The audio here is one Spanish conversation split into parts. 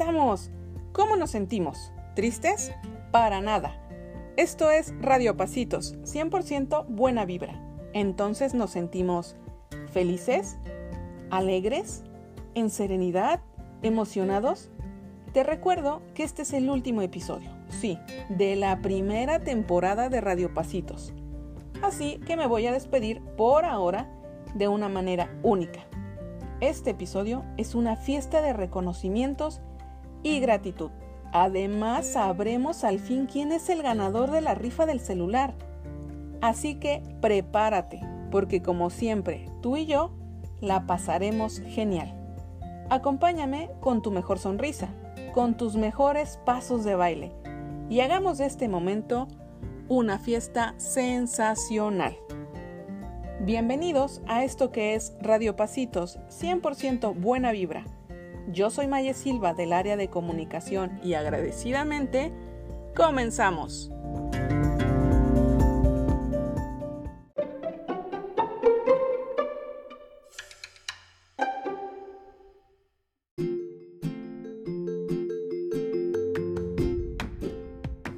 estamos. ¿Cómo nos sentimos? ¿Tristes? Para nada. Esto es Radio Pasitos, 100% buena vibra. Entonces nos sentimos felices, alegres, en serenidad, emocionados. Te recuerdo que este es el último episodio, sí, de la primera temporada de Radio Pasitos. Así que me voy a despedir por ahora de una manera única. Este episodio es una fiesta de reconocimientos y gratitud. Además, sabremos al fin quién es el ganador de la rifa del celular. Así que prepárate, porque como siempre, tú y yo la pasaremos genial. Acompáñame con tu mejor sonrisa, con tus mejores pasos de baile y hagamos de este momento una fiesta sensacional. Bienvenidos a esto que es Radio Pasitos, 100% buena vibra. Yo soy Maya Silva del área de comunicación y agradecidamente comenzamos.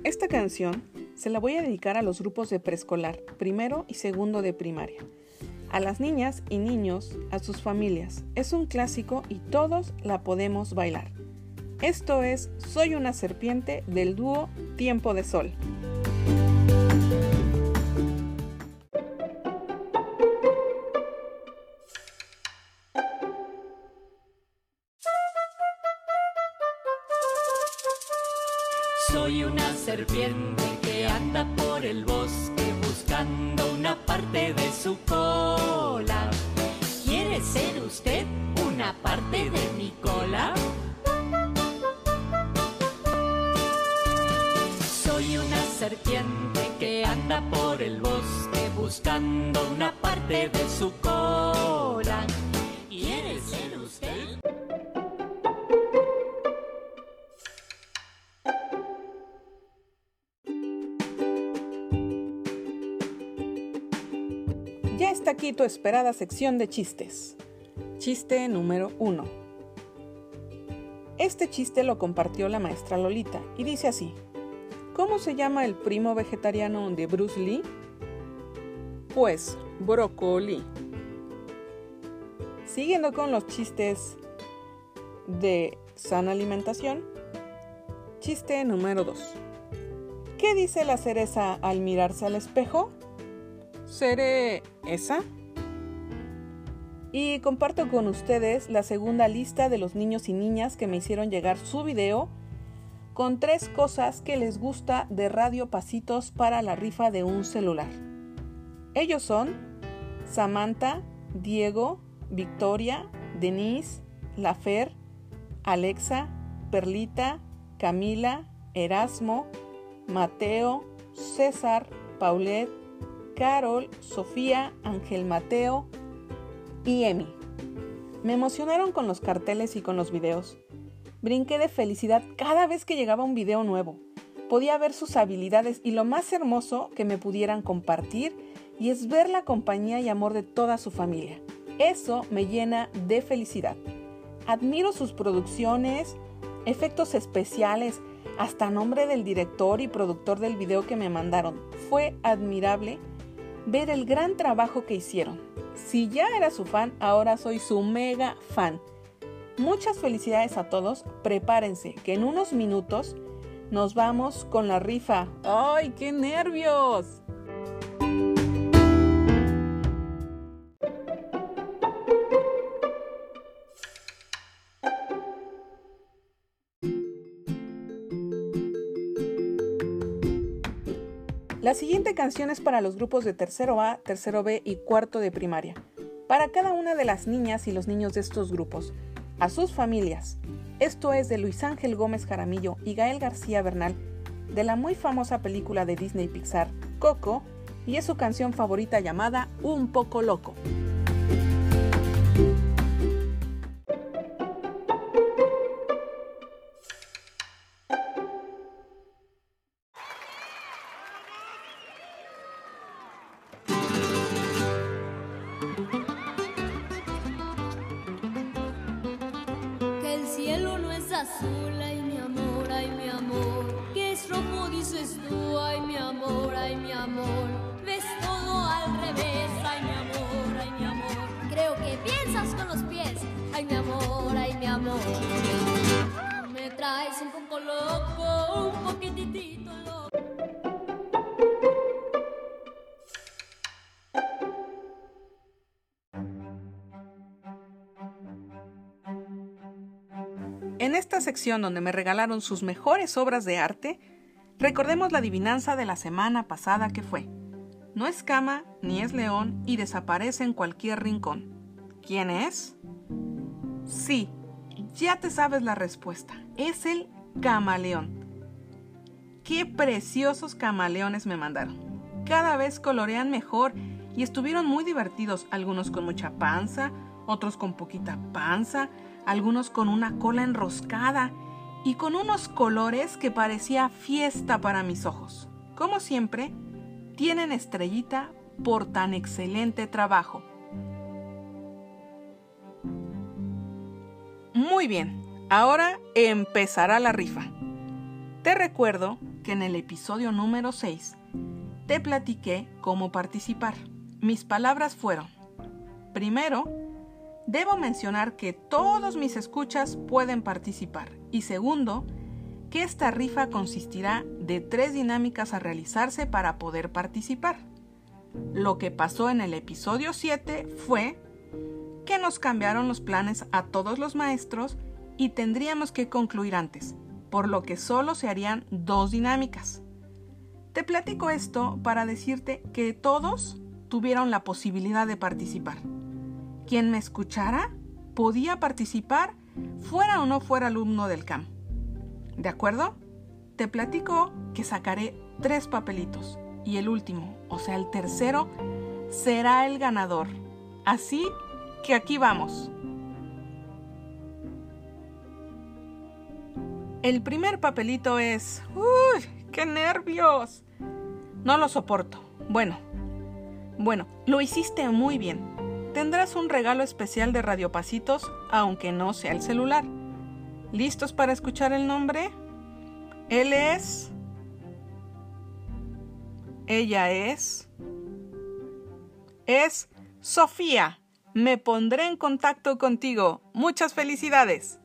Esta canción se la voy a dedicar a los grupos de preescolar, primero y segundo de primaria, a las niñas y niños, a sus familias. Es un clásico y todos la podemos bailar. Esto es Soy una serpiente del dúo Tiempo de Sol. Una parte de su cola. ¿Quiere ser usted? Ya está aquí tu esperada sección de chistes. Chiste número 1. Este chiste lo compartió la maestra Lolita y dice así. ¿Cómo se llama el primo vegetariano de Bruce Lee? Pues, brócoli. Siguiendo con los chistes de sana alimentación. Chiste número 2. ¿Qué dice la cereza al mirarse al espejo? ¿Seré esa? Y comparto con ustedes la segunda lista de los niños y niñas que me hicieron llegar su video con tres cosas que les gusta de Radio Pasitos para la rifa de un celular. Ellos son Samantha, Diego, Victoria, Denise, Lafer, Alexa, Perlita, Camila, Erasmo, Mateo, César, Paulette, Carol, Sofía, Ángel Mateo y Emi. Me emocionaron con los carteles y con los videos. Brinqué de felicidad cada vez que llegaba un video nuevo. Podía ver sus habilidades y lo más hermoso que me pudieran compartir y es ver la compañía y amor de toda su familia. Eso me llena de felicidad. Admiro sus producciones, efectos especiales, hasta nombre del director y productor del video que me mandaron. Fue admirable ver el gran trabajo que hicieron. Si ya era su fan, ahora soy su mega fan. Muchas felicidades a todos. Prepárense, que en unos minutos nos vamos con la rifa. ¡Ay, qué nervios! La siguiente canción es para los grupos de tercero A, tercero B y cuarto de primaria. Para cada una de las niñas y los niños de estos grupos, a sus familias. Esto es de Luis Ángel Gómez Jaramillo y Gael García Bernal, de la muy famosa película de Disney Pixar, Coco, y es su canción favorita llamada Un poco loco. En esta sección donde me regalaron sus mejores obras de arte, recordemos la adivinanza de la semana pasada que fue. No es cama ni es león y desaparece en cualquier rincón. ¿Quién es? Sí, ya te sabes la respuesta. Es el camaleón. Qué preciosos camaleones me mandaron. Cada vez colorean mejor y estuvieron muy divertidos, algunos con mucha panza, otros con poquita panza, algunos con una cola enroscada y con unos colores que parecía fiesta para mis ojos. Como siempre, tienen estrellita por tan excelente trabajo. Muy bien, ahora empezará la rifa. Te recuerdo que en el episodio número 6 te platiqué cómo participar. Mis palabras fueron, primero, debo mencionar que todos mis escuchas pueden participar y segundo, que esta rifa consistirá de tres dinámicas a realizarse para poder participar. Lo que pasó en el episodio 7 fue que nos cambiaron los planes a todos los maestros y tendríamos que concluir antes, por lo que solo se harían dos dinámicas. Te platico esto para decirte que todos tuvieron la posibilidad de participar. Quien me escuchara podía participar fuera o no fuera alumno del CAM. ¿De acuerdo? Te platico que sacaré tres papelitos y el último, o sea el tercero, será el ganador. Así que aquí vamos. El primer papelito es... ¡Uy! ¡Qué nervios! No lo soporto. Bueno, bueno, lo hiciste muy bien. Tendrás un regalo especial de Radiopasitos, aunque no sea el celular. ¿Listos para escuchar el nombre? Él es... Ella es... Es Sofía. Me pondré en contacto contigo. Muchas felicidades.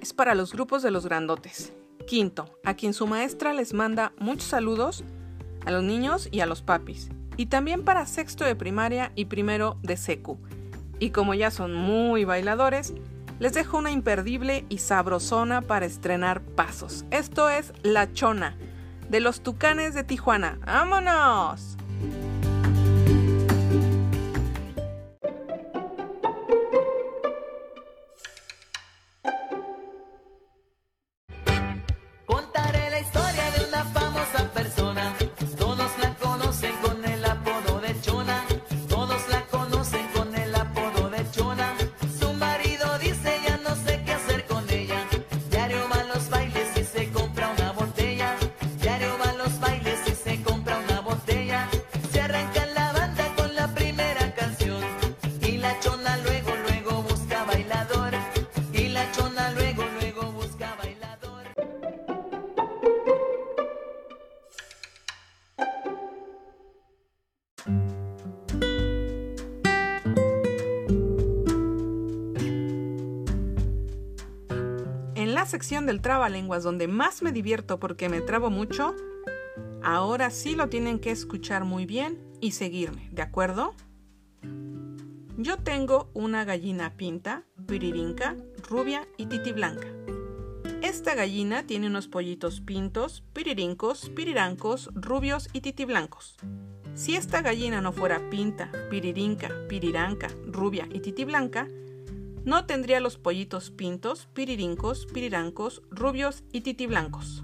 Es para los grupos de los grandotes. Quinto, a quien su maestra les manda muchos saludos a los niños y a los papis. Y también para sexto de primaria y primero de secu. Y como ya son muy bailadores, les dejo una imperdible y sabrosona para estrenar pasos. Esto es La Chona, de los Tucanes de Tijuana. ¡Vámonos! Sección del trabalenguas donde más me divierto porque me trabo mucho, ahora sí lo tienen que escuchar muy bien y seguirme, ¿de acuerdo? Yo tengo una gallina pinta, piririnca, rubia y titi blanca. Esta gallina tiene unos pollitos pintos, piririncos, pirirancos, rubios y titi blancos. Si esta gallina no fuera pinta, piririnca, piriranca, rubia y titi blanca, no tendría los pollitos pintos, piririncos, pirirancos, rubios y titiblancos.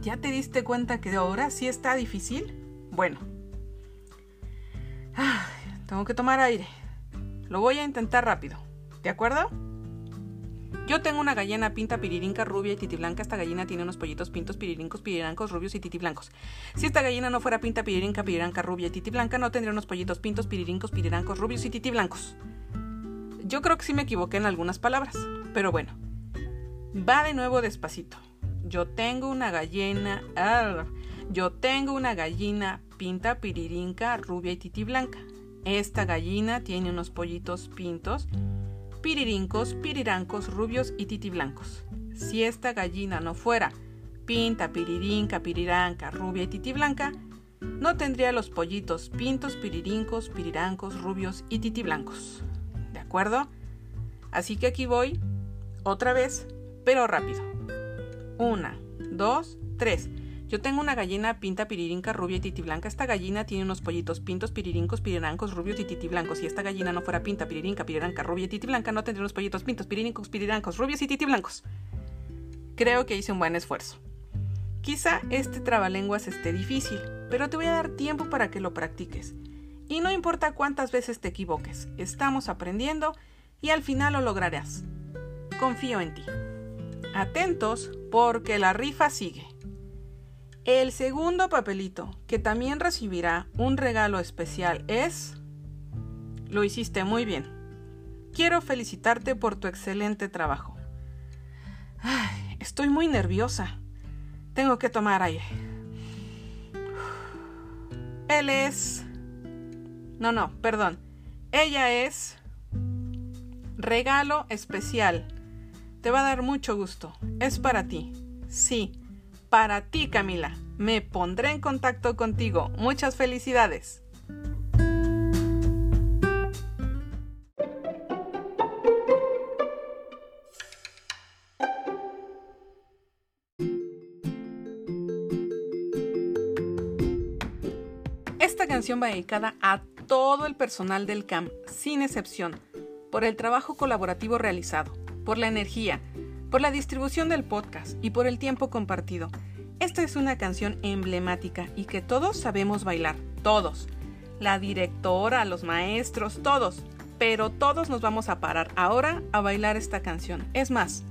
¿Ya te diste cuenta que ahora sí está difícil? Bueno. Ay, tengo que tomar aire. Lo voy a intentar rápido. ¿De acuerdo? Yo tengo una gallina pinta piririnca rubia y titiblanca. Esta gallina tiene unos pollitos pintos piririncos, pirirancos, rubios y titiblancos. Si esta gallina no fuera pinta piririnca, piriranca, rubia y titiblanca, no tendría unos pollitos pintos, piririncos, pirirancos, rubios y titiblancos. Yo creo que sí me equivoqué en algunas palabras, pero bueno. Va de nuevo despacito. Yo tengo una gallina. Yo tengo una gallina pinta piririnca, rubia y titiblanca. Esta gallina tiene unos pollitos pintos piririncos, pirirancos, rubios y titiblancos. Si esta gallina no fuera pinta, piririnca, piriranca, rubia y titiblanca, no tendría los pollitos pintos, piririncos, pirirancos, rubios y titiblancos. ¿De acuerdo? Así que aquí voy otra vez, pero rápido. Una, dos, tres. Yo tengo una gallina pinta piririnca rubia y titiblanca. Esta gallina tiene unos pollitos pintos piririncos, pirirancos, rubios y titiblancos. Si esta gallina no fuera pinta piririnca, piriranca, rubia y titiblanca, no tendría unos pollitos pintos piririncos, pirirancos, rubios y titiblancos. Creo que hice un buen esfuerzo. Quizá este trabalenguas esté difícil, pero te voy a dar tiempo para que lo practiques. Y no importa cuántas veces te equivoques, estamos aprendiendo y al final lo lograrás. Confío en ti. Atentos porque la rifa sigue. El segundo papelito, que también recibirá un regalo especial, es... Lo hiciste muy bien. Quiero felicitarte por tu excelente trabajo. estoy muy nerviosa. Tengo que tomar aire. Él es... No, no, perdón. Ella es... Regalo especial. Te va a dar mucho gusto. Es para ti. Sí para ti, Camila. Me pondré en contacto contigo. Muchas felicidades. Dedicada a todo el personal del CAM, sin excepción, por el trabajo colaborativo realizado, por la energía, por la distribución del podcast y por el tiempo compartido. Esta es una canción emblemática y que todos sabemos bailar, todos. La directora, los maestros, todos. Pero todos nos vamos a parar ahora a bailar esta canción. Es más,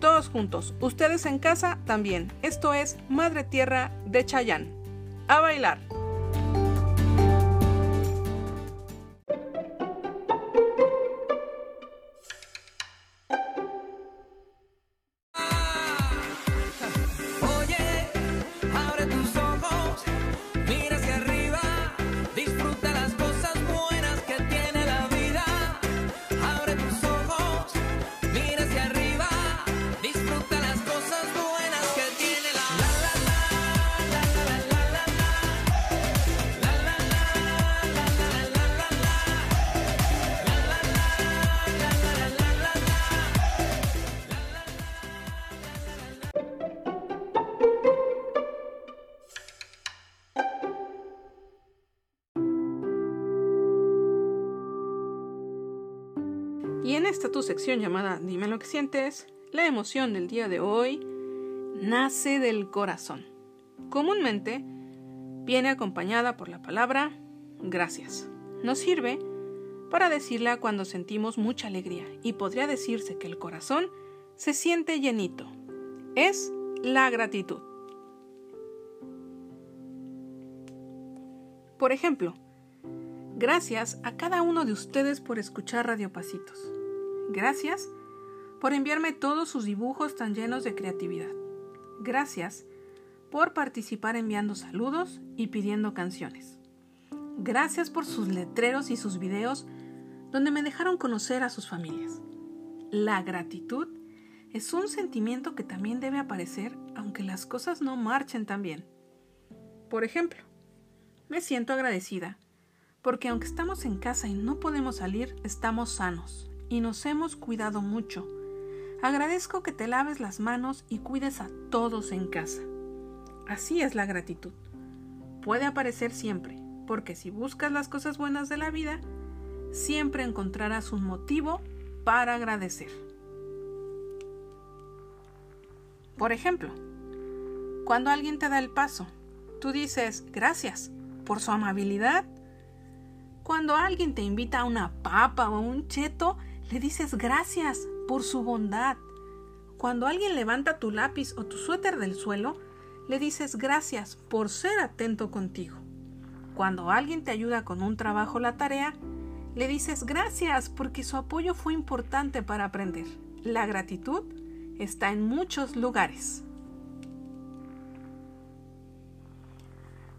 todos juntos, ustedes en casa también. Esto es Madre Tierra de Chayán. A bailar. Tu sección llamada Dime lo que sientes, la emoción del día de hoy nace del corazón. Comúnmente viene acompañada por la palabra gracias. Nos sirve para decirla cuando sentimos mucha alegría y podría decirse que el corazón se siente llenito. Es la gratitud. Por ejemplo, gracias a cada uno de ustedes por escuchar Radio Pasitos. Gracias por enviarme todos sus dibujos tan llenos de creatividad. Gracias por participar enviando saludos y pidiendo canciones. Gracias por sus letreros y sus videos donde me dejaron conocer a sus familias. La gratitud es un sentimiento que también debe aparecer aunque las cosas no marchen tan bien. Por ejemplo, me siento agradecida porque aunque estamos en casa y no podemos salir, estamos sanos y nos hemos cuidado mucho. Agradezco que te laves las manos y cuides a todos en casa. Así es la gratitud. Puede aparecer siempre, porque si buscas las cosas buenas de la vida, siempre encontrarás un motivo para agradecer. Por ejemplo, cuando alguien te da el paso, tú dices gracias por su amabilidad. Cuando alguien te invita a una papa o un cheto, le dices gracias por su bondad. Cuando alguien levanta tu lápiz o tu suéter del suelo, le dices gracias por ser atento contigo. Cuando alguien te ayuda con un trabajo o la tarea, le dices gracias porque su apoyo fue importante para aprender. La gratitud está en muchos lugares.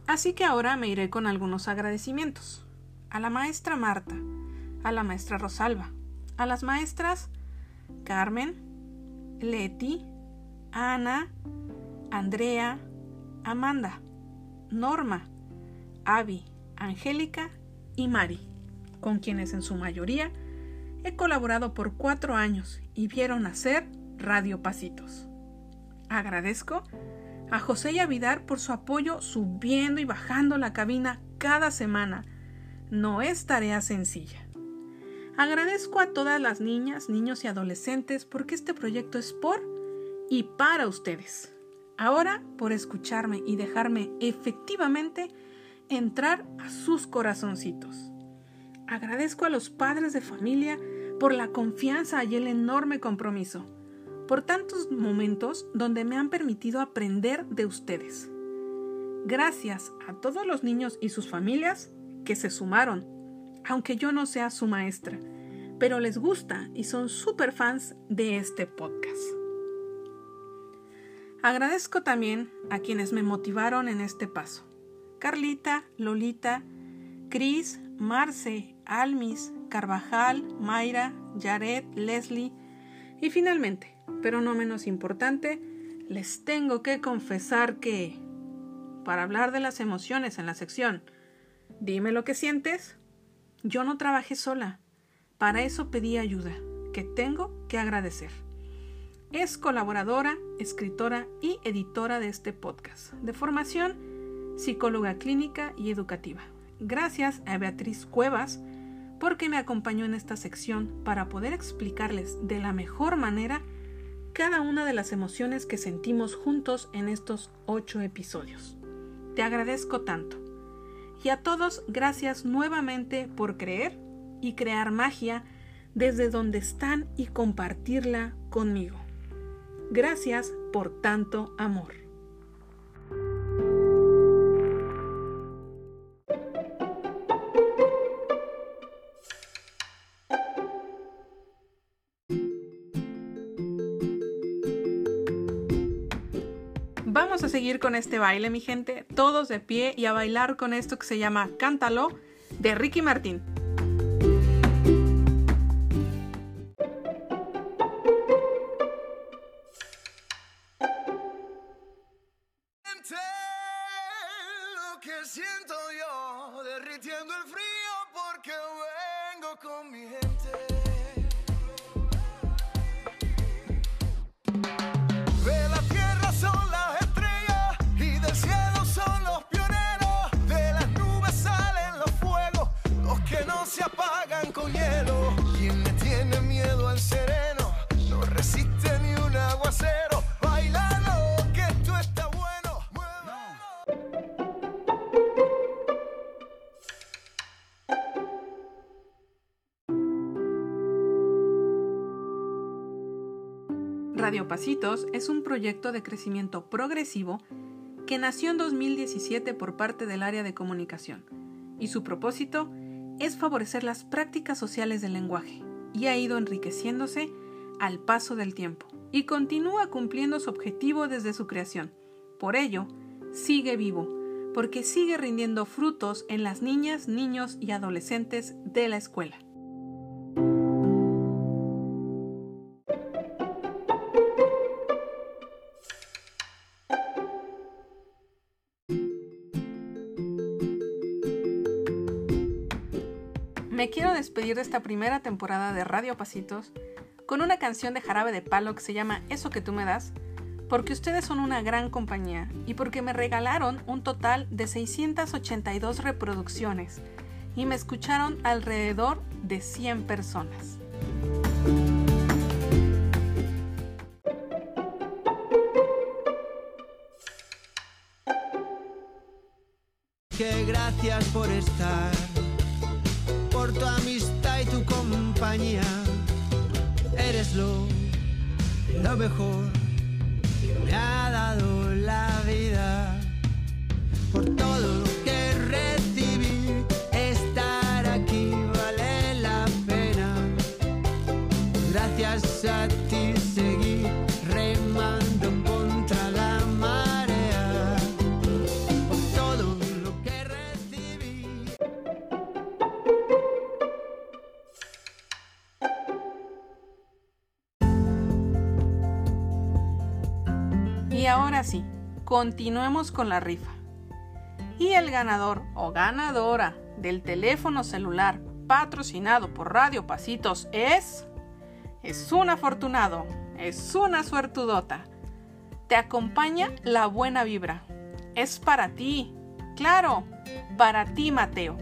Así que ahora me iré con algunos agradecimientos. A la maestra Marta, a la maestra Rosalba, a las maestras Carmen, Leti, Ana, Andrea, Amanda, Norma, Avi, Angélica y Mari, con quienes en su mayoría he colaborado por cuatro años y vieron hacer Radio Pasitos. Agradezco a José y a Vidar por su apoyo subiendo y bajando la cabina cada semana. No es tarea sencilla. Agradezco a todas las niñas, niños y adolescentes porque este proyecto es por y para ustedes. Ahora por escucharme y dejarme efectivamente entrar a sus corazoncitos. Agradezco a los padres de familia por la confianza y el enorme compromiso por tantos momentos donde me han permitido aprender de ustedes. Gracias a todos los niños y sus familias que se sumaron, aunque yo no sea su maestra, pero les gusta y son super fans de este podcast. Agradezco también a quienes me motivaron en este paso. Carlita, Lolita, Cris, Marce, Almis, Carvajal, Mayra, Jared, Leslie y finalmente pero no menos importante, les tengo que confesar que, para hablar de las emociones en la sección Dime lo que sientes, yo no trabajé sola. Para eso pedí ayuda, que tengo que agradecer. Es colaboradora, escritora y editora de este podcast, de formación psicóloga clínica y educativa. Gracias a Beatriz Cuevas porque me acompañó en esta sección para poder explicarles de la mejor manera cada una de las emociones que sentimos juntos en estos ocho episodios. Te agradezco tanto. Y a todos, gracias nuevamente por creer y crear magia desde donde están y compartirla conmigo. Gracias por tanto amor. Con este baile, mi gente, todos de pie y a bailar con esto que se llama Cántalo de Ricky Martín. Radio Pasitos es un proyecto de crecimiento progresivo que nació en 2017 por parte del área de comunicación y su propósito es favorecer las prácticas sociales del lenguaje y ha ido enriqueciéndose al paso del tiempo y continúa cumpliendo su objetivo desde su creación. Por ello, sigue vivo, porque sigue rindiendo frutos en las niñas, niños y adolescentes de la escuela. Me quiero despedir de esta primera temporada de Radio Pasitos con una canción de Jarabe de Palo que se llama Eso que tú me das, porque ustedes son una gran compañía y porque me regalaron un total de 682 reproducciones y me escucharon alrededor de 100 personas. Que gracias por estar Eres lo, lo mejor que me ha dado la vida. Por todo lo que recibí, estar aquí vale la pena. Gracias a ti continuemos con la rifa. Y el ganador o ganadora del teléfono celular patrocinado por Radio Pasitos es... Es un afortunado, es una suertudota. Te acompaña la buena vibra. Es para ti, claro, para ti Mateo.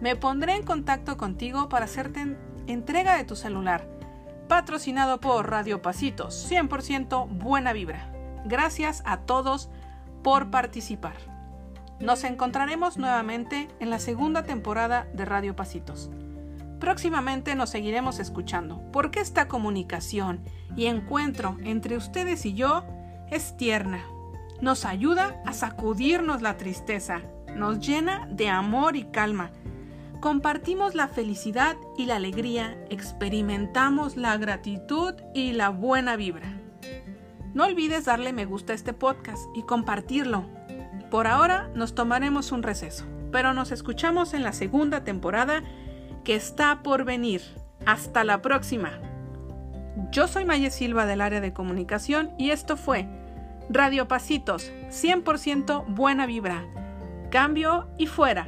Me pondré en contacto contigo para hacerte en- entrega de tu celular. Patrocinado por Radio Pasitos, 100% buena vibra. Gracias a todos por participar. Nos encontraremos nuevamente en la segunda temporada de Radio Pasitos. Próximamente nos seguiremos escuchando, porque esta comunicación y encuentro entre ustedes y yo es tierna. Nos ayuda a sacudirnos la tristeza, nos llena de amor y calma. Compartimos la felicidad y la alegría, experimentamos la gratitud y la buena vibra. No olvides darle me gusta a este podcast y compartirlo. Por ahora nos tomaremos un receso, pero nos escuchamos en la segunda temporada que está por venir. Hasta la próxima. Yo soy Maye Silva del área de comunicación y esto fue Radio Pasitos, 100% buena vibra. Cambio y fuera.